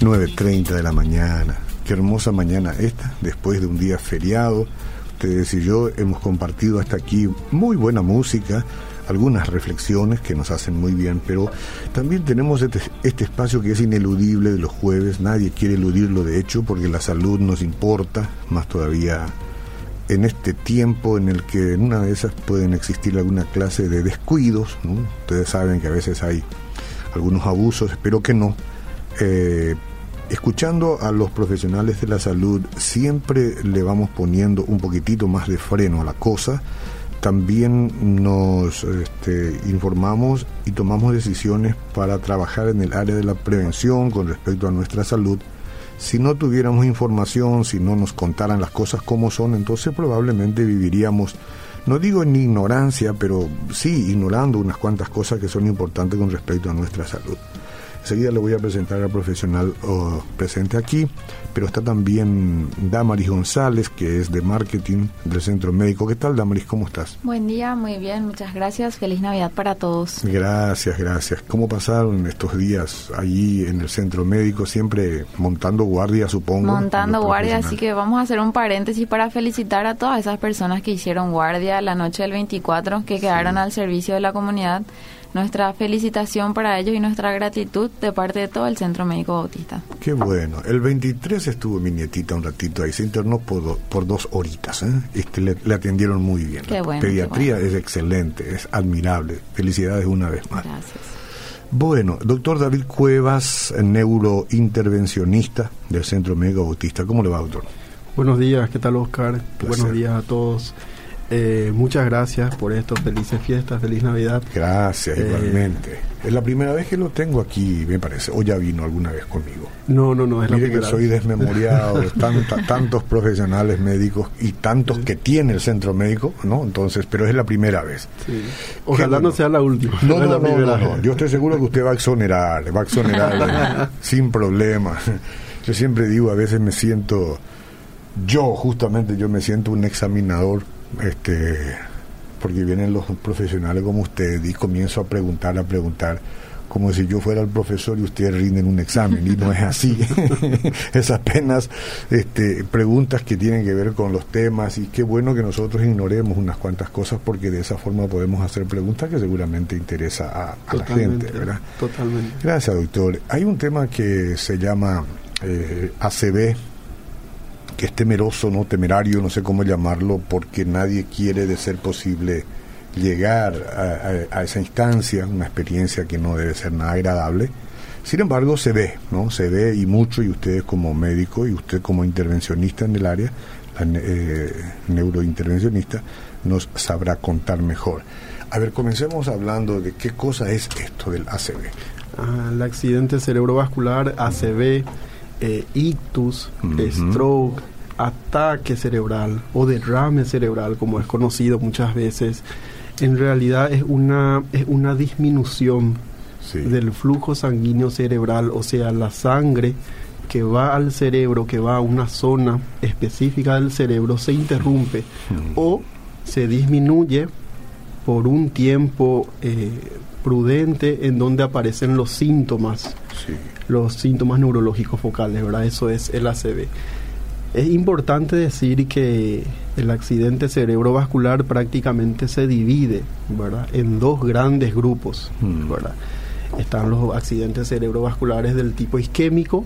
9.30 de la mañana. Qué hermosa mañana esta, después de un día feriado. Ustedes y yo hemos compartido hasta aquí muy buena música, algunas reflexiones que nos hacen muy bien, pero también tenemos este, este, espacio que es ineludible de los jueves, nadie quiere eludirlo de hecho porque la salud nos importa, más todavía en este tiempo en el que en una de esas pueden existir alguna clase de descuidos, ustedes saben que a veces hay algunos abusos, espero que no. Eh, escuchando a los profesionales de la salud siempre le vamos poniendo un poquitito más de freno a la cosa también nos este, informamos y tomamos decisiones para trabajar en el área de la prevención con respecto a nuestra salud. Si no tuviéramos información, si no nos contaran las cosas como son, entonces probablemente viviríamos, no digo en ignorancia, pero sí ignorando unas cuantas cosas que son importantes con respecto a nuestra salud. Enseguida le voy a presentar al profesional presente aquí, pero está también Damaris González, que es de marketing del Centro Médico. ¿Qué tal, Damaris? ¿Cómo estás? Buen día, muy bien, muchas gracias. Feliz Navidad para todos. Gracias, gracias. ¿Cómo pasaron estos días allí en el Centro Médico? Siempre montando guardia, supongo. Montando guardia, así que vamos a hacer un paréntesis para felicitar a todas esas personas que hicieron guardia la noche del 24, que quedaron al servicio de la comunidad nuestra felicitación para ellos y nuestra gratitud de parte de todo el Centro Médico Bautista. Qué bueno. El 23 estuvo mi nietita un ratito ahí, se internó por, por dos horitas. ¿eh? Este, le, atendieron muy bien. Qué bueno, Pediatría es excelente, es admirable. Felicidades una vez más. Gracias. Bueno, doctor David Cuevas, neurointervencionista del Centro Médico Bautista. ¿Cómo le va, doctor? Buenos días, ¿qué tal, Oscar? Buenos días a todos. Eh, muchas gracias por esto, felices fiestas, feliz Navidad. Gracias, eh, igualmente. Es la primera vez que lo tengo aquí, me parece, o ya vino alguna vez conmigo. No, no, no, es Mire la que soy desmemoriado de tantos profesionales médicos y tantos que tiene el centro médico, ¿no? Entonces, pero es la primera vez. Ojalá no sea la última. No, no, no, no, Yo estoy seguro que usted va a exonerar, va a exonerar sin problema. Yo siempre digo, a veces me siento, yo justamente, yo me siento un examinador este porque vienen los profesionales como usted y comienzo a preguntar, a preguntar, como si yo fuera el profesor y ustedes rinden un examen, y no es así. es apenas este, preguntas que tienen que ver con los temas, y qué bueno que nosotros ignoremos unas cuantas cosas, porque de esa forma podemos hacer preguntas que seguramente interesa a, la gente, ¿verdad? Totalmente. Gracias, doctor. Hay un tema que se llama eh, ACB, que es temeroso, no temerario, no sé cómo llamarlo, porque nadie quiere de ser posible llegar a, esa instancia, una experiencia que no debe ser nada agradable. Sin embargo, se ve, ¿no? Se ve y mucho, y ustedes como médico y usted como intervencionista en el área, eh, neurointervencionista, nos sabrá contar mejor. A ver, comencemos hablando de qué cosa es esto del ACV. Ah, el accidente cerebrovascular, ACV, eh, ictus, stroke, ataque cerebral o derrame cerebral, como es conocido muchas veces, en realidad es una, es una disminución del flujo sanguíneo cerebral, o sea, la sangre que va al cerebro, que va a una zona específica del cerebro, se interrumpe o se disminuye por un tiempo eh, prudente en donde aparecen los síntomas, los síntomas neurológicos focales, ¿verdad? Eso es el ACV. Es importante decir que el accidente cerebrovascular prácticamente se divide ¿verdad? en dos grandes grupos. Hmm. ¿verdad? Están los accidentes cerebrovasculares del tipo isquémico,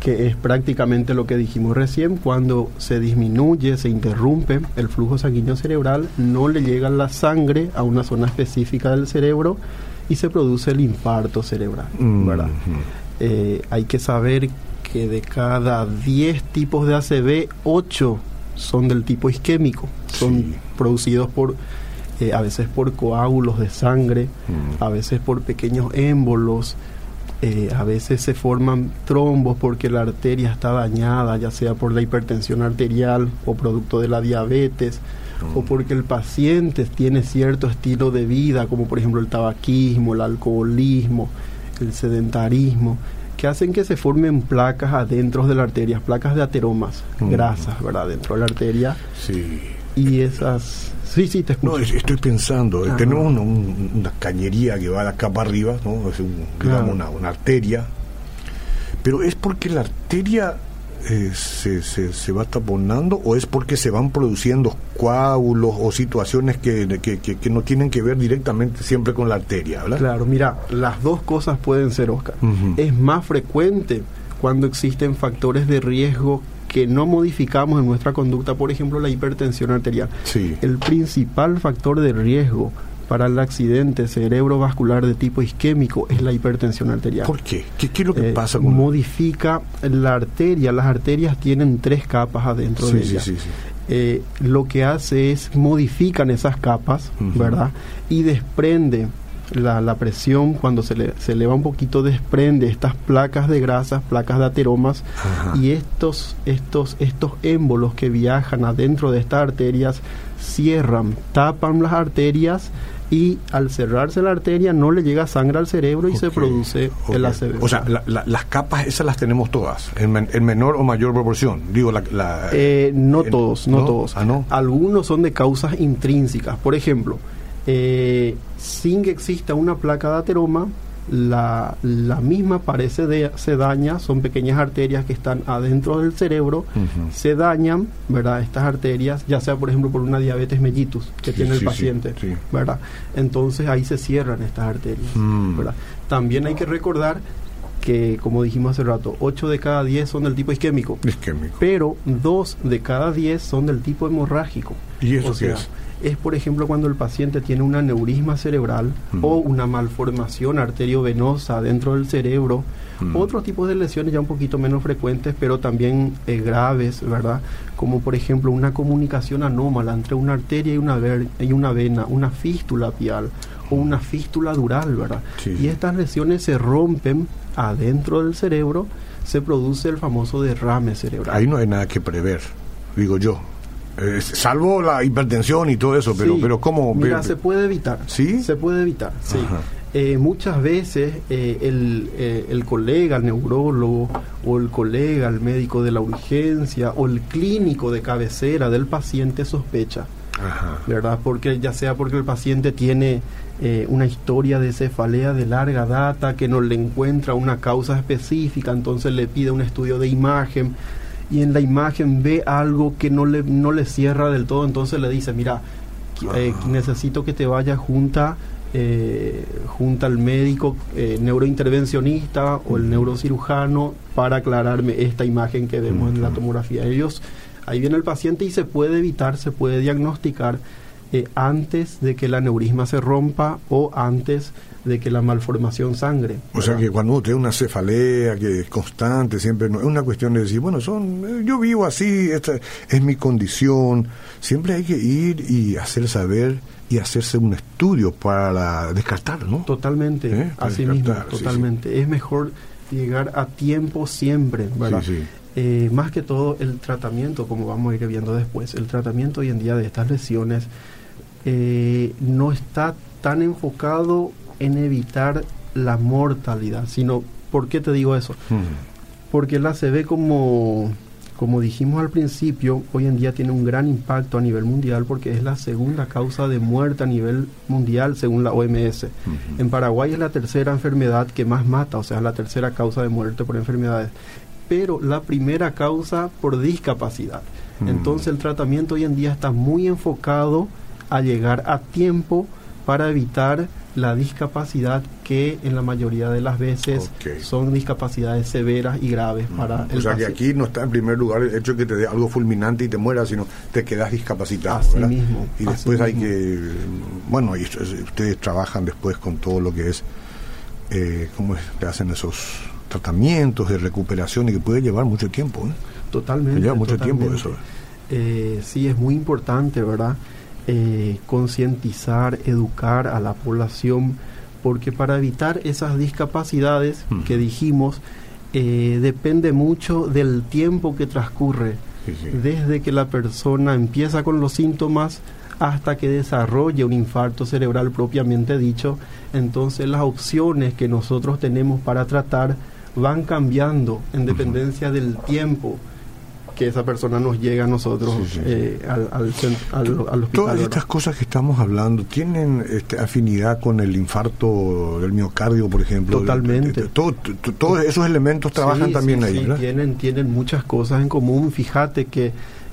que es prácticamente lo que dijimos recién, cuando se disminuye, se interrumpe el flujo sanguíneo cerebral, no le llega la sangre a una zona específica del cerebro y se produce el infarto cerebral. ¿verdad? Hmm. Eh, hay que saber que de cada 10 tipos de ACV, 8 son del tipo isquémico, son producidos por eh, a veces por coágulos de sangre, mm. a veces por pequeños émbolos, eh, a veces se forman trombos porque la arteria está dañada, ya sea por la hipertensión arterial o producto de la diabetes, o mm. porque el paciente tiene cierto estilo de vida, como por ejemplo el tabaquismo, el alcoholismo, el sedentarismo que hacen que se formen placas adentro de la arteria, placas de ateromas, mm. grasas, ¿verdad? Dentro de la arteria. Sí. Y esas... Sí, sí, te escucho. No, estoy pensando, eh, tenemos una, cañería que va de acá para arriba, ¿no? Es digamos una, arteria, Pero es porque la arteria eh, se, se, va taponando o es porque se van produciendo coágulos o situaciones que, que, no tienen que ver directamente siempre con la arteria, ¿verdad? Claro, mira, las dos cosas pueden ser, Oscar. Es más frecuente cuando existen factores de riesgo que no modificamos en nuestra conducta, por ejemplo, la hipertensión arterial. Sí. El principal factor de riesgo para el accidente cerebrovascular de tipo isquémico es la hipertensión arterial. ¿Por qué? ¿Qué, es lo que eh, pasa? Modifica la arteria. Las arterias tienen tres capas adentro de ellas. Sí, sí, eh, lo que hace es modifican esas capas, ¿verdad? Y desprende la, la, presión cuando se, le, se eleva un poquito desprende estas placas de grasas, placas de ateromas y estos, estos, estos émbolos que viajan adentro de estas arterias cierran, tapan las arterias y al cerrarse la arteria no le llega sangre al cerebro y se produce el ACV. O sea, las capas esas las tenemos todas, en, menor o mayor proporción. Digo, la, eh, no todos, no, todos. Ah, no. Algunos son de causas intrínsecas. Por ejemplo, eh, sin que exista una placa de ateroma, la, la misma parece de, se daña, son pequeñas arterias que están adentro del cerebro, se dañan, ¿verdad? Estas arterias, ya sea por ejemplo por una diabetes mellitus que tiene el paciente, ¿verdad? Entonces ahí se cierran estas arterias, mm. ¿verdad? También hay que recordar que, como dijimos hace rato, 8 de cada 10 son del tipo isquémico, isquémico. pero 2 de cada 10 son del tipo hemorrágico. ¿Y eso qué es? Es, por ejemplo, cuando el paciente tiene un aneurisma cerebral o una malformación arteriovenosa dentro del cerebro. Otros tipos de lesiones ya un poquito menos frecuentes, pero también eh, graves, ¿verdad? Como por ejemplo una comunicación anómala entre una arteria y una, y una vena, una fístula pial o una fístula dural, ¿verdad? Y estas lesiones se rompen adentro del cerebro, se produce el famoso derrame cerebral. Ahí no hay nada que prever, digo yo. Eh, salvo la hipertensión y todo eso, pero, pero ¿cómo? Mira, se puede evitar. ¿Sí? Se puede evitar, sí. Eh, muchas veces eh, el, el, colega, el neurólogo, o el colega, el médico de la urgencia, o el clínico de cabecera del paciente sospecha. ¿Verdad? Porque ya sea porque el paciente tiene una historia de cefalea de larga data, que no le encuentra una causa específica, entonces le pide un estudio de imagen y en la imagen ve algo que no le, no le cierra del todo, entonces le dice, mira, eh, necesito que te vayas junta, eh, junta al médico eh, neurointervencionista o el neurocirujano para aclararme esta imagen que vemos en la tomografía. Ellos, ahí viene el paciente y se puede evitar, se puede diagnosticar antes de que el aneurisma se rompa o antes de que la malformación sangre. O sea que cuando uno tiene una cefalea que es constante, siempre no, es una cuestión de decir, bueno, son eh, yo vivo así, esta es mi condición. Siempre hay que ir y hacer saber y hacerse un estudio para descartar, ¿no? Totalmente, ¿Eh? así mismo, totalmente. Es mejor llegar a tiempo siempre, ¿verdad? Eh, más que todo el tratamiento, como vamos a ir viendo después, el tratamiento hoy en día de estas lesiones no está tan enfocado en evitar la mortalidad, sino, ¿por qué te digo eso? Porque la se ve como, como dijimos al principio, hoy en día tiene un gran impacto a nivel mundial porque es la segunda causa de muerte a nivel mundial según la OMS. En Paraguay es la tercera enfermedad que más mata, o sea, la tercera causa de muerte por enfermedades, pero la primera causa por discapacidad. Entonces el tratamiento hoy en día está muy enfocado a llegar a tiempo para evitar la discapacidad que en la mayoría de las veces son discapacidades severas y graves para el O sea que aquí no está en primer lugar el hecho de que te dé algo fulminante y te mueras, sino te quedas discapacitado. Así mismo. Y después hay que, bueno, y ustedes trabajan después con todo lo que es, eh, ¿cómo es? Te hacen esos tratamientos de recuperación y que puede llevar mucho tiempo. ¿eh? Totalmente. lleva mucho tiempo eso. Eh, sí, es muy importante, ¿verdad? Eh, concientizar, educar a la población, porque para evitar esas discapacidades que dijimos, eh, depende mucho del tiempo que transcurre, desde que la persona empieza con los síntomas hasta que desarrolle un infarto cerebral propiamente dicho, entonces las opciones que nosotros tenemos para tratar van cambiando en dependencia del tiempo que esa persona nos llegue a nosotros eh, al, al, hospital. Todas estas cosas que estamos hablando tienen este, afinidad con el infarto del miocardio, por ejemplo. Totalmente. todos esos elementos trabajan también ahí, ¿verdad? Tienen, tienen muchas cosas en común. Fíjate que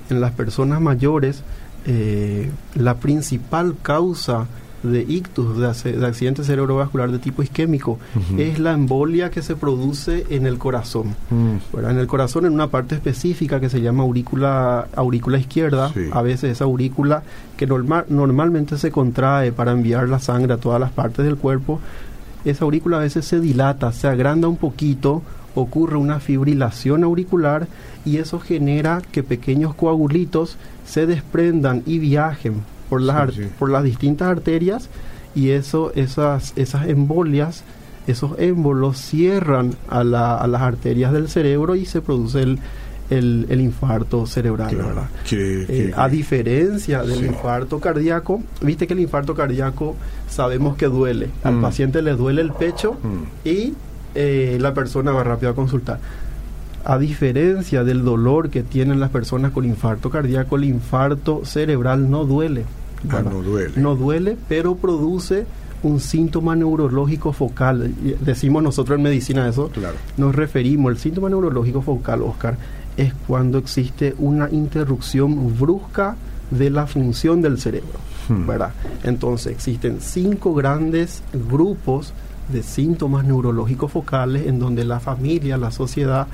en las personas mayores eh, la principal causa de ictus, de, accidente cerebrovascular de tipo isquémico, es la embolia que se produce en el corazón. Mm. En el corazón, en una parte específica que se llama aurícula, aurícula izquierda, a veces esa aurícula que normal, normalmente se contrae para enviar la sangre a todas las partes del cuerpo, esa aurícula a veces se dilata, se agranda un poquito, ocurre una fibrilación auricular y eso genera que pequeños coagulitos se desprendan y viajen por las, por las distintas arterias y eso, esas, esas embolias, esos émbolos cierran a, la, a las arterias del cerebro y se produce el, el, infarto cerebral. Eh, a diferencia del infarto cardíaco, viste que el infarto cardíaco sabemos que duele. Al mm. paciente le duele el pecho mm. y eh, la persona va rápido a consultar. A diferencia del dolor que tienen las personas con infarto cardíaco, el infarto cerebral no duele. Ah, no duele. No duele, pero produce un síntoma neurológico focal. Decimos nosotros en medicina eso. Claro. Nos referimos, el síntoma neurológico focal, Oscar, es cuando existe una interrupción brusca de la función del cerebro. Hmm. ¿verdad? Entonces existen cinco grandes grupos de síntomas neurológicos focales en donde la familia, la sociedad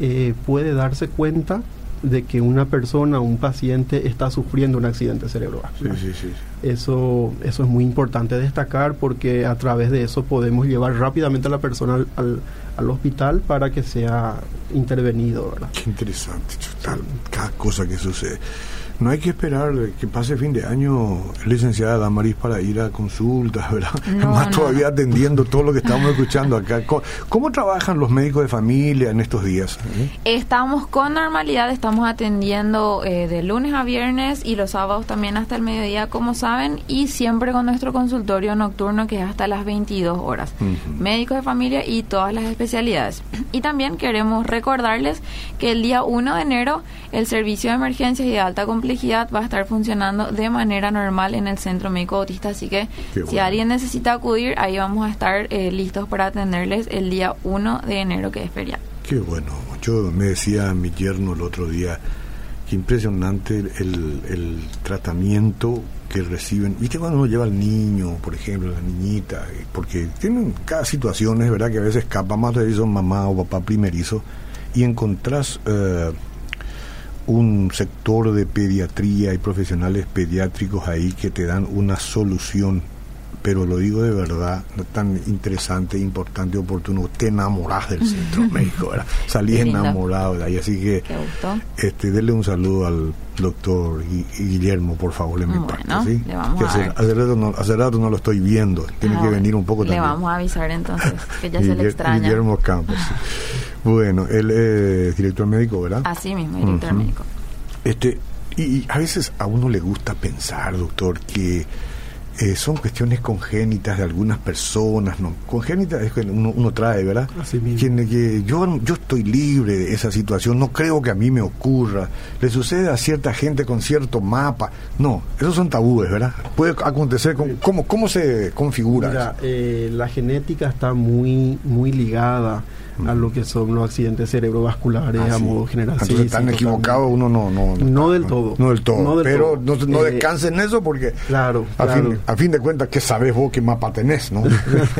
eh, puede darse cuenta de que una persona, un paciente está sufriendo un accidente cerebrovascular. Sí, sí, sí. Eso, eso es muy importante destacar porque a través de eso podemos llevar rápidamente a la persona al, al, hospital para que sea intervenido. ¿verdad? Qué interesante, cada cosa que sucede. No hay que esperar que pase fin de año, licenciada Damaris, para ir a consultas, ¿verdad? Más todavía atendiendo todo lo que estamos escuchando acá. ¿Cómo, trabajan los médicos de familia en estos días? ¿Eh? Estamos con normalidad, estamos atendiendo eh, de lunes a viernes y los sábados también hasta el mediodía, como saben, y siempre con nuestro consultorio nocturno que es hasta las 22 horas. Médicos de familia y todas las especialidades. Y también queremos recordarles que el día 1 de enero el servicio de emergencias y de alta complejidad va a estar funcionando de manera normal en el Centro Médico Autista, así que si alguien necesita acudir, ahí vamos a estar eh, listos para atenderles el día 1 de enero, que es feriado. Qué bueno. Yo me decía a mi yerno el otro día, qué impresionante el, el tratamiento que reciben. ¿Viste cuando uno lleva al niño, por ejemplo, la niñita? Porque tienen cada situación, es verdad que a veces escapa más de eso mamá o papá primerizo y encontrás eh, un sector de pediatría y profesionales pediátricos ahí que te dan una solución pero lo digo de verdad, tan interesante, importante, oportuno, te enamorás del centro médico, ¿verdad? Salís enamorado de ahí, así que este, denle un saludo al doctor Guillermo, por favor, en mi parte, ¿sí? hace, rato no, lo estoy viendo, tiene que venir un poco también. Le vamos a avisar entonces, que ya se le extraña. Guillermo Campos. Bueno, él es director médico, ¿verdad? Así mismo, director médico. Este, y, a veces a uno le gusta pensar, doctor, que eh, son cuestiones congénitas de algunas personas, ¿no? Congénitas es que uno, trae, ¿verdad? Así mismo. Que, yo, yo estoy libre de esa situación, no creo que a mí me ocurra. Le sucede a cierta gente con cierto mapa. No, esos son tabúes, ¿verdad? Puede acontecer, con, ¿cómo, ¿cómo se configura? Mira, eh, la genética está muy, muy ligada a lo que son los accidentes cerebrovasculares ah, a modo general. Entonces están equivocados, uno no, no, no, del todo. No del todo. pero no, no eh, descansen en eso porque claro, a, Fin, a fin de cuentas, ¿qué sabes vos qué mapa tenés? No,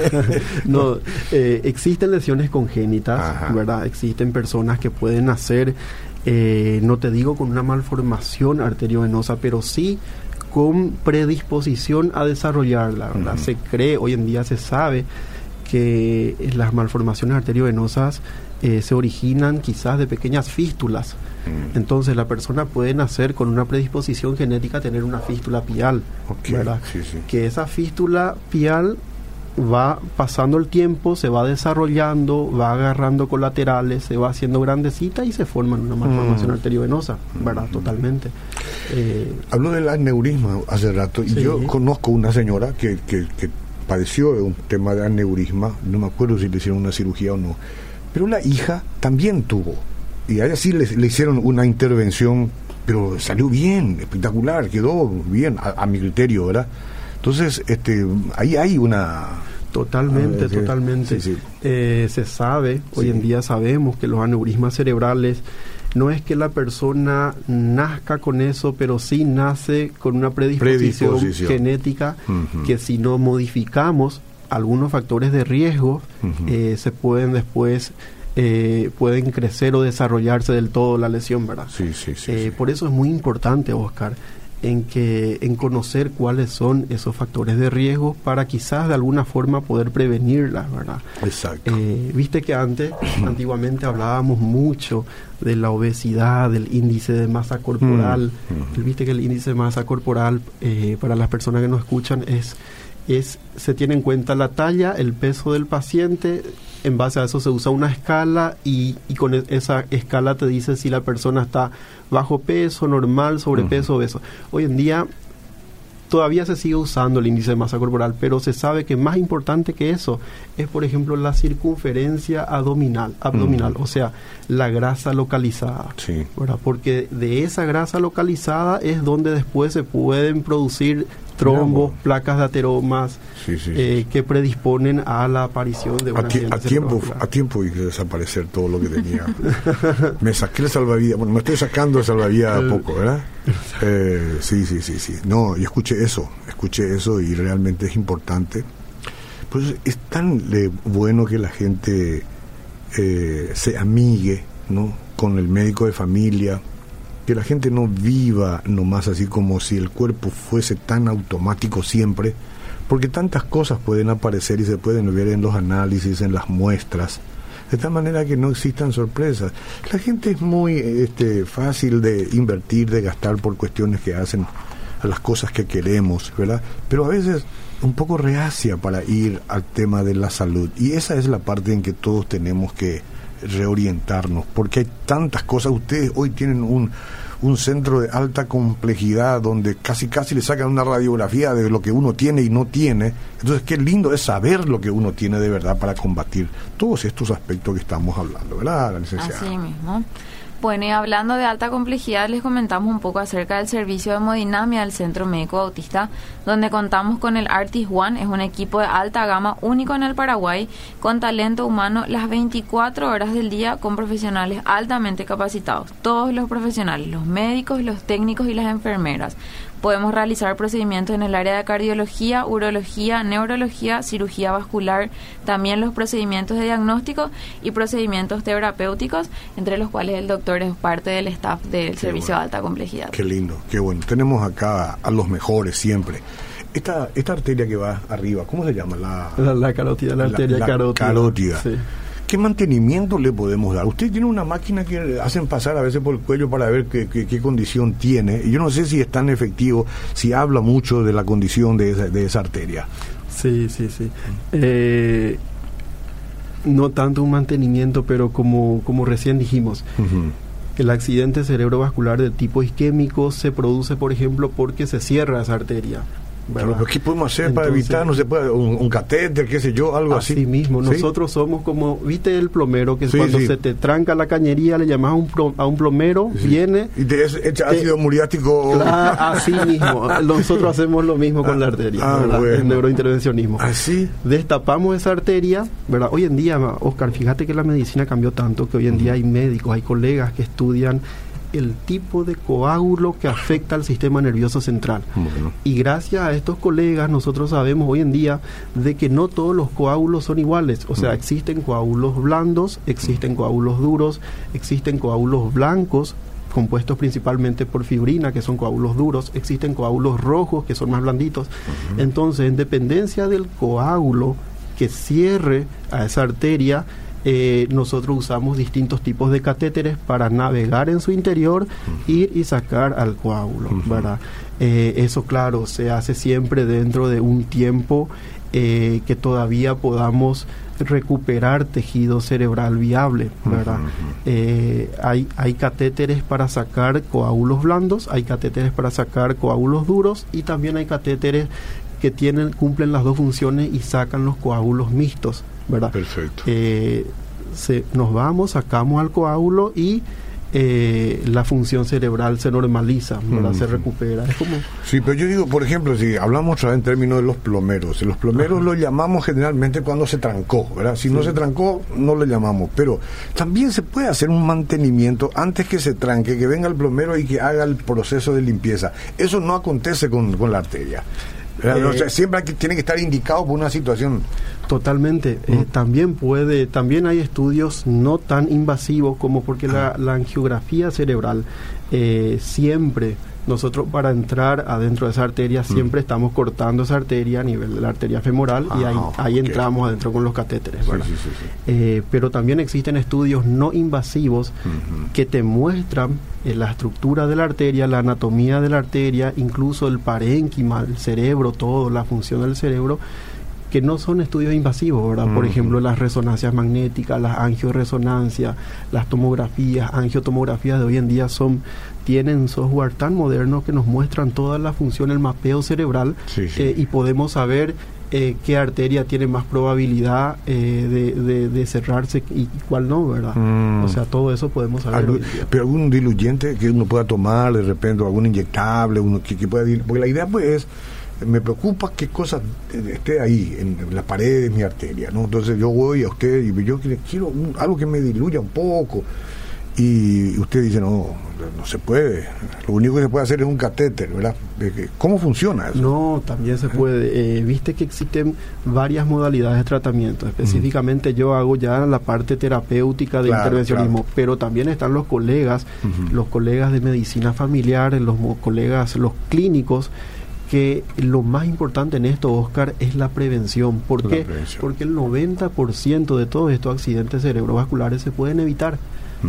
no eh, existen lesiones congénitas, ¿verdad? Existen personas que pueden nacer, eh, no te digo con una malformación arteriovenosa, pero sí con predisposición a desarrollarla, ¿verdad? Se cree, hoy en día se sabe que las malformaciones arteriovenosas eh, se originan quizás de pequeñas fístulas. Mm. Entonces la persona puede nacer con una predisposición genética a tener una fístula pial, ¿verdad? Que esa fístula pial va pasando el tiempo, se va desarrollando, va agarrando colaterales, se va haciendo grandecita y se forma una malformación mm. arteriovenosa, ¿verdad? Mm. Totalmente. Eh, Habló del aneurisma hace rato y yo conozco una señora que, que, que padeció de un tema de aneurisma, no me acuerdo si le hicieron una cirugía o no, pero la hija también tuvo. y a ella sí le, hicieron una intervención, pero salió bien, espectacular, quedó bien, a, mi criterio, ¿verdad? Entonces, este, ahí hay una... Totalmente, totalmente. Eh, se sabe, hoy en día sabemos que los aneurismas cerebrales no es que la persona nazca con eso, pero sí nace con una predisposición, genética que si no modificamos algunos factores de riesgo, eh, se pueden después eh, pueden crecer o desarrollarse del todo la lesión, ¿verdad? Sí, sí, sí, eh, Por eso es muy importante, Oscar, en que en conocer cuáles son esos factores de riesgo para quizás de alguna forma poder prevenirlas, ¿verdad? Exacto. Eh, viste que antes, antiguamente hablábamos mucho de la obesidad, del índice de masa corporal. Mm, viste que el índice de masa corporal eh, para las personas que nos escuchan es es se tiene en cuenta la talla, el peso del paciente, en base a eso se usa una escala y, y con e, esa escala te dice si la persona está bajo peso, normal, sobrepeso, obeso. Hoy en día todavía se sigue usando el índice de masa corporal, pero se sabe que más importante que eso es, por ejemplo, la circunferencia abdominal, abdominal o sea, la grasa localizada. Sí. Porque de esa grasa localizada es donde después se pueden producir trombos, placas de ateromas eh, que predisponen a la aparición de una a, a tiempo A tiempo de desaparecer todo lo que tenía. me saqué el salvavidas, bueno, me estoy sacando el salvavidas a poco, ¿verdad? Eh, sí, sí, sí, sí. No, y escuché eso, escuché eso y realmente es importante. Pues es tan bueno que la gente eh, se amigue, ¿no? Con el médico de familia, que la gente no viva nomás así como si el cuerpo fuese tan automático siempre, porque tantas cosas pueden aparecer y se pueden ver en los análisis, en las muestras, de tal manera que no existan sorpresas. La gente es muy este, fácil de invertir, de gastar por cuestiones que hacen a las cosas que queremos, ¿verdad? Pero a veces un poco reacia para ir al tema de la salud. Y esa es la parte en que todos tenemos que reorientarnos, porque hay tantas cosas. Ustedes hoy tienen un, un centro de alta complejidad donde casi casi le sacan una radiografía de lo que uno tiene y no tiene. Entonces, qué lindo es saber lo que uno tiene de verdad para combatir todos estos aspectos que estamos hablando, ¿verdad, licenciada? Así. Bueno, y hablando de alta complejidad, les comentamos un poco acerca del servicio de hemodinamia del Centro Médico Autista, donde contamos con el Artis One, es un equipo de alta gama único en el Paraguay, con talento humano las 24 horas del día, con profesionales altamente capacitados. Todos los profesionales, los médicos, los técnicos y las enfermeras Podemos realizar procedimientos en el área de cardiología, urología, neurología, cirugía vascular, también los procedimientos de diagnóstico y procedimientos terapéuticos, entre los cuales el doctor es parte del staff del servicio de alta complejidad. Qué lindo, qué bueno. Tenemos acá a los mejores siempre. Esta, esta arteria que va arriba, ¿cómo se llama? La, la, carótida, la arteria la, carótida. carótida. ¿Qué mantenimiento le podemos dar? Usted tiene una máquina que hacen pasar a veces por el cuello para ver qué, qué, condición tiene. Yo no sé si es tan efectivo, si habla mucho de la condición de esa, de esa arteria. Sí, sí, sí. Eh, no tanto un mantenimiento, pero como, como recién dijimos. El accidente cerebrovascular de tipo isquémico se produce, por ejemplo, porque se cierra esa arteria. ¿Qué podemos hacer para evitar, no se puede, un, catéter, qué sé yo, algo así? Así mismo, nosotros somos como, viste el plomero, que cuando se te tranca la cañería, le llamas a un, a un plomero, viene... Y te echa ácido muriático. así mismo, nosotros hacemos lo mismo con la arteria, ah, el neurointervencionismo. Así. Destapamos esa arteria, ¿verdad? Hoy en día, Oscar, fíjate que la medicina cambió tanto que hoy en día hay médicos, hay colegas que estudian el tipo de coágulo que afecta al sistema nervioso central. Y gracias a estos colegas nosotros sabemos hoy en día de que no todos los coágulos son iguales. O sea, existen coágulos blandos, existen coágulos duros, existen coágulos blancos compuestos principalmente por fibrina, que son coágulos duros, existen coágulos rojos, que son más blanditos. Entonces, en dependencia del coágulo que cierre a esa arteria, eh, nosotros usamos distintos tipos de catéteres para navegar en su interior, ir y sacar al coágulo. Eh, eso, claro, se hace siempre dentro de un tiempo eh, que todavía podamos recuperar tejido cerebral viable, ¿verdad? hay, hay catéteres para sacar coágulos blandos, hay catéteres para sacar coágulos duros y también hay catéteres que tienen, cumplen las dos funciones y sacan los coágulos mixtos, ¿verdad? Perfecto. Eh, se, nos vamos, sacamos al coágulo y eh, la función cerebral se normaliza, se recupera. Es como... Sí, pero yo digo, por ejemplo, si hablamos otra vez en términos de los plomeros, los plomeros lo llamamos generalmente cuando se trancó, ¿verdad? Si no se trancó, no le llamamos, pero también se puede hacer un mantenimiento antes que se tranque, que venga el plomero y que haga el proceso de limpieza. Eso no acontece con, con la arteria. Eh, siempre tiene que estar indicado por una situación. Totalmente. Eh, también puede, también hay estudios no tan invasivos como porque la, ah. la angiografía cerebral eh, siempre nosotros para entrar adentro de esa arteria siempre estamos cortando esa arteria a nivel de la arteria femoral y ahí, ah, entramos adentro con los catéteres. pero también existen estudios no invasivos que te muestran la estructura de la arteria, la anatomía de la arteria, incluso el parénquima, el cerebro, todo, la función del cerebro que no son estudios invasivos, ¿verdad? Por ejemplo, las resonancias magnéticas, las angioresonancias, las tomografías, angiotomografías de hoy en día son tienen software tan moderno que nos muestran toda la función, el mapeo cerebral eh, y podemos saber eh, qué arteria tiene más probabilidad eh, de, cerrarse y cuál no, ¿verdad? Mm. O sea, todo eso podemos saber. pero algún diluyente que uno pueda tomar de repente, algún inyectable, uno que, que pueda... Porque la idea pues es me preocupa qué cosa esté ahí, en, la pared de mi arteria, ¿no? Entonces yo voy a usted y yo quiero algo que me diluya un poco. Y usted dice, no, no se puede. Lo único que se puede hacer es un catéter, ¿verdad? ¿Cómo funciona eso? No, también se puede. Eh, viste que existen varias modalidades de tratamiento. Específicamente yo hago ya la parte terapéutica de intervencionismo, pero también están los colegas, los colegas de medicina familiar, los colegas, los clínicos que lo más importante en esto, Oscar, es la prevención. ¿Por qué? Porque el 90% de todos estos accidentes cerebrovasculares se pueden evitar.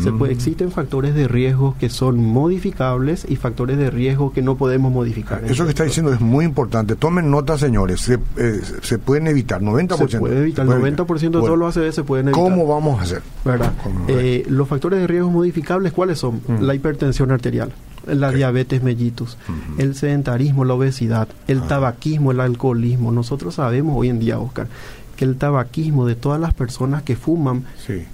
Se puede, mm. existen factores de riesgo que son modificables y factores de riesgo que no podemos modificar. Eso que está diciendo es muy importante. Tomen nota, señores. Se, eh, pueden evitar. 90%. Se puede evitar. El 90% de todos los ACV se pueden evitar. ¿Cómo vamos a hacer? ¿Verdad? Eh, los factores de riesgo modificables, ¿cuáles son? Mm. La hipertensión arterial la diabetes mellitus, el sedentarismo, la obesidad, el ah. tabaquismo, el alcoholismo. Nosotros sabemos hoy en día, Oscar, que el tabaquismo de todas las personas que fuman,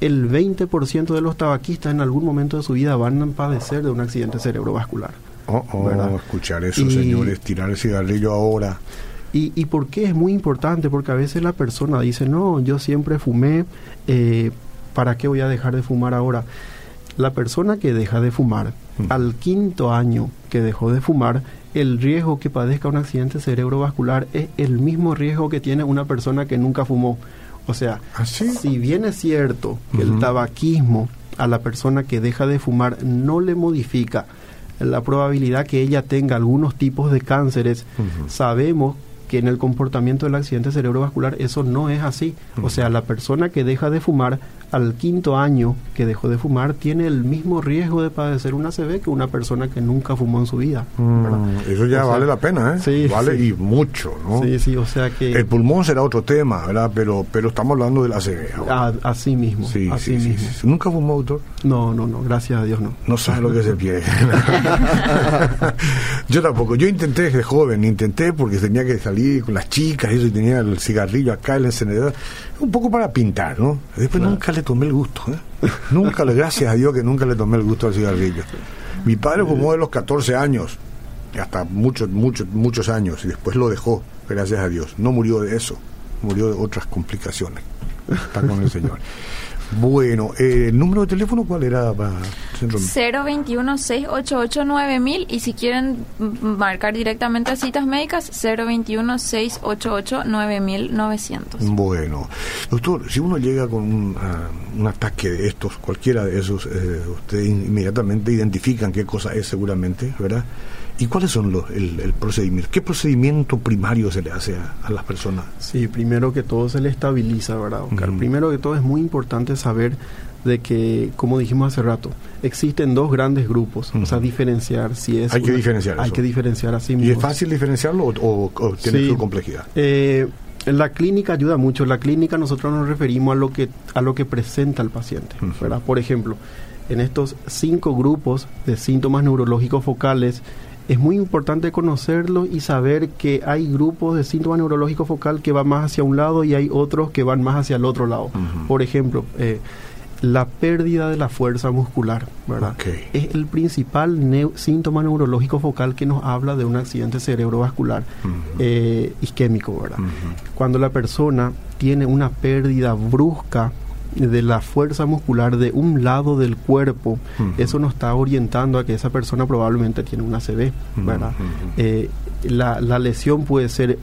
el 20% de los tabaquistas en algún momento de su vida van a padecer de un accidente cerebrovascular. Oh, oh escuchar eso, señores, tirar el cigarrillo ahora. Y, ¿Y por qué es muy importante? Porque a veces la persona dice, no, yo siempre fumé, eh, ¿para qué voy a dejar de fumar ahora? La persona que deja de fumar. Al quinto año que dejó de fumar, el riesgo que padezca un accidente cerebrovascular es el mismo riesgo que tiene una persona que nunca fumó. O sea, ¿Ah, si bien es cierto que el tabaquismo a la persona que deja de fumar no le modifica la probabilidad que ella tenga algunos tipos de cánceres, sabemos que en el comportamiento del accidente cerebrovascular eso no es así. O sea, la persona que deja de fumar al quinto año que dejó de fumar tiene el mismo riesgo de padecer una ACV que una persona que nunca fumó en su vida. Mm, eso ya vale la pena, ¿eh? Sí, vale y mucho, ¿no? Sí, sí, o sea que... El pulmón será otro tema, ¿verdad? Pero pero estamos hablando de la ACV. así mismo, sí, así mismo. ¿Nunca fumó, autor? No, no, no, gracias a Dios no. No sabe lo que es el pie. Yo tampoco. Yo intenté desde joven, intenté porque tenía que salir con las chicas y eso, y tenía el cigarrillo acá, el encendedor un poco para pintar, ¿no? Después nunca tomé el gusto, ¿eh? nunca le, gracias a Dios que nunca le tomé el gusto al cigarrillo. Mi padre fumó de los 14 años, hasta muchos, muchos, muchos años, y después lo dejó, gracias a Dios. No murió de eso, murió de otras complicaciones. Está con el Señor. Bueno, eh, ¿el número de teléfono cuál era? 021-688-9000 y si quieren marcar directamente a citas médicas, 021-688-9900. Bueno, doctor, si uno llega con un, ah, ataque de estos, cualquiera de esos, eh, ustedes inmediatamente identifican qué cosa es seguramente, ¿verdad? ¿Y cuáles son los, el, procedimiento? ¿Qué procedimiento primario se le hace a, las personas? Sí, primero que todo se le estabiliza, ¿verdad, Primero que todo es muy importante saber de que, como dijimos hace rato, existen dos grandes grupos, o sea, diferenciar si es... Hay que diferenciar Hay que diferenciar así mismo. ¿Y es fácil diferenciarlo o, tiene su complejidad? Eh, la clínica ayuda mucho. En la clínica nosotros nos referimos a lo que, a lo que presenta el paciente, ¿verdad? Por ejemplo, en estos cinco grupos de síntomas neurológicos focales, es muy importante conocerlo y saber que hay grupos de síntoma neurológico focal que van más hacia un lado y hay otros que van más hacia el otro lado. Por ejemplo, eh, la pérdida de la fuerza muscular, ¿verdad? Es el principal síntoma neurológico focal que nos habla de un accidente cerebrovascular eh, isquémico, ¿verdad? Cuando la persona tiene una pérdida brusca de la fuerza muscular de un lado del cuerpo, eso nos está orientando a que esa persona probablemente tiene una ¿verdad? Eh, la, la lesión puede ser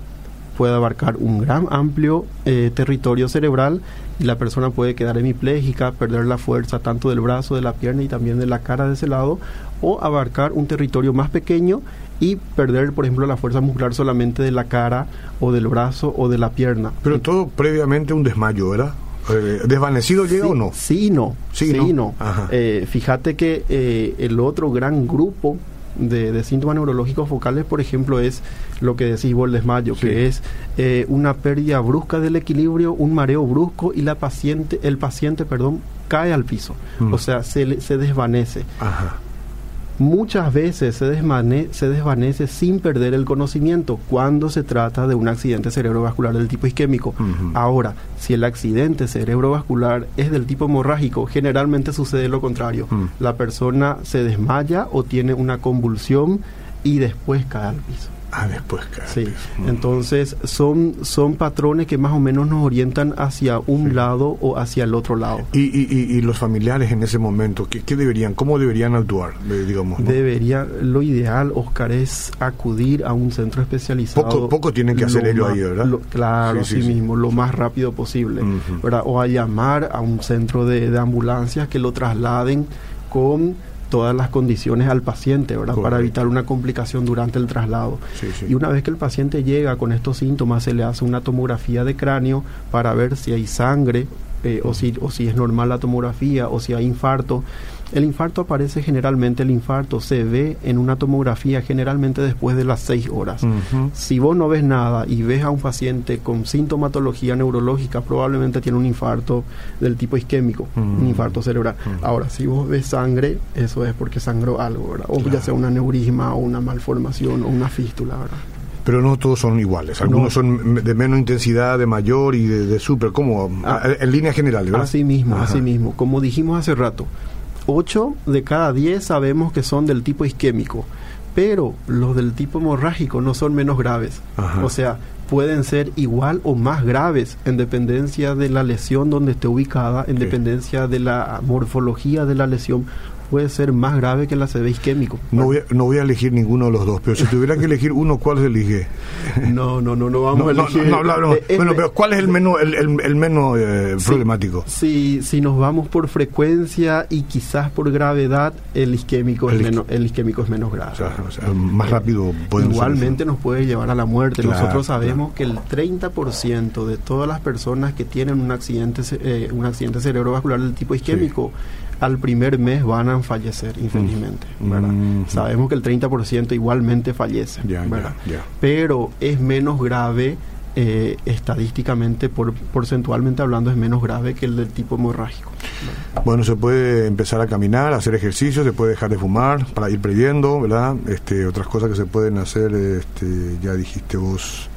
puede abarcar un gran amplio eh, territorio cerebral y la persona puede quedar hemipléjica, perder la fuerza tanto del brazo, de la pierna y también de la cara de ese lado, o abarcar un territorio más pequeño y perder, por ejemplo, la fuerza muscular solamente de la cara o del brazo o de la pierna. Pero todo previamente un desmayo, ¿verdad? Eh, ¿Desvanecido llega o no? Sí, no. Sí, no. Eh, fíjate que el otro gran grupo de, síntomas neurológicos focales, por ejemplo, es lo que decís vos, el desmayo, que es eh, una pérdida brusca del equilibrio, un mareo brusco y la paciente, el paciente, perdón, cae al piso. Mm. O sea, se, se desvanece. Ajá muchas veces se, se desvanece sin perder el conocimiento cuando se trata de un accidente cerebrovascular del tipo isquémico. Ahora, si el accidente cerebrovascular es del tipo hemorrágico, generalmente sucede lo contrario. Mm. La persona se desmaya o tiene una convulsión y después cae al piso. Ah, después, Sí, entonces son, son patrones que más o menos nos orientan hacia un lado o hacia el otro lado. ¿Y, y, y los familiares en ese momento, ¿qué, qué deberían, cómo deberían actuar, eh, digamos? Debería, lo ideal, Oscar, es acudir a un centro especializado. Poco, poco tienen que hacer ellos ahí, ¿verdad? claro, sí, mismo, lo más rápido posible, ¿verdad? O a llamar a un centro de, de ambulancias que lo trasladen con todas las condiciones al paciente, ¿verdad? Para evitar una complicación durante el traslado. Y una vez que el paciente llega con estos síntomas, se le hace una tomografía de cráneo para ver si hay sangre eh, o, si, o si es normal la tomografía o si hay infarto. El infarto aparece generalmente, el infarto se ve en una tomografía generalmente después de las seis horas. Si vos no ves nada y ves a un paciente con sintomatología neurológica, probablemente tiene un infarto del tipo isquémico, un infarto cerebral. Ahora, si vos ves sangre, eso es porque sangró algo, ¿verdad? O ya sea una neurisma o una malformación o una fístula, ¿verdad? Pero no todos son iguales. Algunos son de menos intensidad, de mayor y de, de súper, como ah. en línea general, ¿verdad? Así mismo, así mismo. Como dijimos hace rato, 8 de cada 10 sabemos que son del tipo isquémico, pero los del tipo hemorrágico no son menos graves. O sea, pueden ser igual o más graves en dependencia de la lesión donde esté ubicada, en dependencia de la morfología de la lesión puede ser más grave que el ACV isquémico. No voy, a, no voy a elegir ninguno de los dos, pero si tuviera que elegir uno, ¿cuál se elige? No, no, no, no vamos a elegir. No, eh, bueno, pero ¿cuál es el menos, el, el, menos eh, problemático? Si, si nos vamos por frecuencia y quizás por gravedad, el isquémico, es, menos, el isquémico es menos grave. O sea, más rápido Igualmente nos puede llevar a la muerte. Nosotros sabemos que el 30% de todas las personas que tienen un accidente, eh, un accidente cerebrovascular del tipo isquémico, al primer mes van a fallecer, infelizmente. Mm. Sabemos que el 30% igualmente fallece, pero es menos grave. Eh, estadísticamente, por, porcentualmente hablando, es menos grave que el del tipo hemorrágico. Bueno, se puede empezar a caminar, hacer ejercicio, se puede dejar de fumar para ir previendo, ¿verdad? Este, otras cosas que se pueden hacer, este, ya dijiste vos,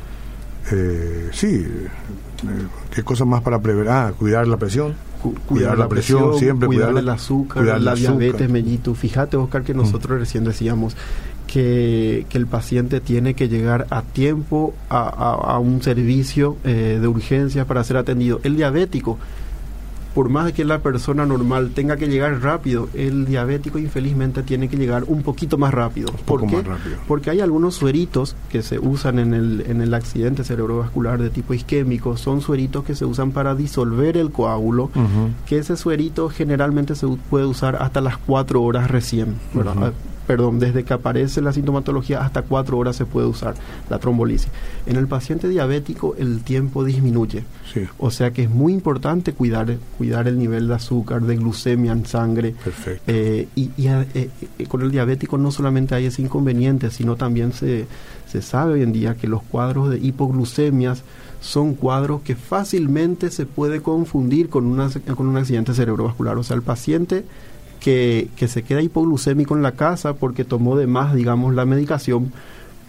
eh, sí, eh, ¿qué cosas más para prever? Ah, cuidar la presión cuidar, la presión, siempre cuidar, el azúcar, la diabetes mellito. Fíjate, Oscar, que nosotros recién decíamos que, que, el paciente tiene que llegar a tiempo a, a, un servicio eh, de urgencia para ser atendido. El diabético por más que la persona normal tenga que llegar rápido, el diabético infelizmente tiene que llegar un poquito más rápido. ¿Por qué? Porque hay algunos sueritos que se usan en el, en el accidente cerebrovascular de tipo isquémico, son sueritos que se usan para disolver el coágulo, que ese suerito generalmente se puede usar hasta las cuatro horas recién perdón, desde que aparece la sintomatología hasta cuatro horas se puede usar la trombolisis. En el paciente diabético el tiempo disminuye. O sea que es muy importante cuidar, cuidar el nivel de azúcar, de glucemia en sangre. Perfecto. Eh, y, eh, eh, con el diabético no solamente hay ese inconveniente, sino también se, se sabe hoy en día que los cuadros de hipoglucemias son cuadros que fácilmente se puede confundir con, una, con un accidente cerebrovascular. O sea, el paciente que, se queda hipoglucémico en la casa porque tomó de más, digamos, la medicación,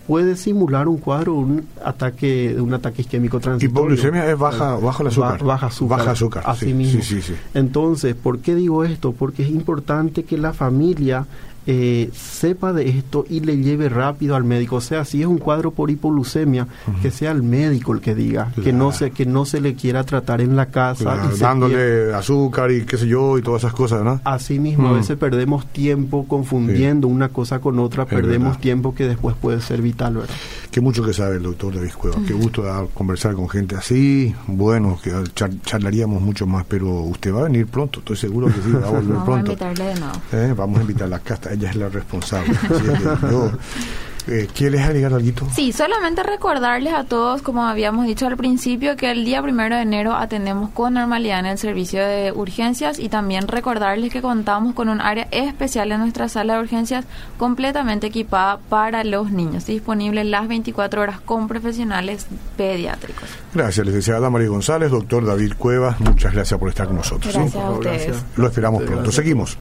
puede simular un cuadro un ataque un ataque isquémico transitorio. Hipoglucemia es baja, bajo el azúcar. baja azúcar. Baja azúcar. Así sí, mismo. Sí, sí, sí. Entonces, ¿por qué digo esto? Porque es importante que la familia eh, sepa de esto y le lleve rápido al médico. O sea, si es un cuadro por hipoglucemia, que sea el médico el que diga, que no se que no se le quiera tratar en la casa. Claro, y se dándole azúcar y qué sé yo y todas esas cosas, ¿no? Así mismo, a Mm. veces perdemos tiempo confundiendo una cosa con otra, Es perdemos verdad. tiempo que después puede ser vital, ¿verdad? Qué mucho que sabe el doctor David Cueva. Qué gusto da conversar con gente así. Bueno, que char- charlaríamos mucho más, pero usted va a venir pronto. Estoy seguro que sí, va a volver Vamos a pronto. invitarle de nuevo. Eh, Vamos a invitar a la casta. Ella es la responsable. Eh, ¿Quieres agregar algo? Sí, solamente recordarles a todos, como habíamos dicho al principio, que el día primero de enero atendemos con normalidad en el servicio de urgencias y también recordarles que contamos con un área especial en nuestra sala de urgencias completamente equipada para los niños, disponible las 24 horas con profesionales pediátricos. Gracias, licenciada María González, doctor David Cuevas. Muchas gracias por estar con nosotros. ¿sí? Gracias a ustedes. gracias. Lo esperamos Gracias. pronto. Seguimos.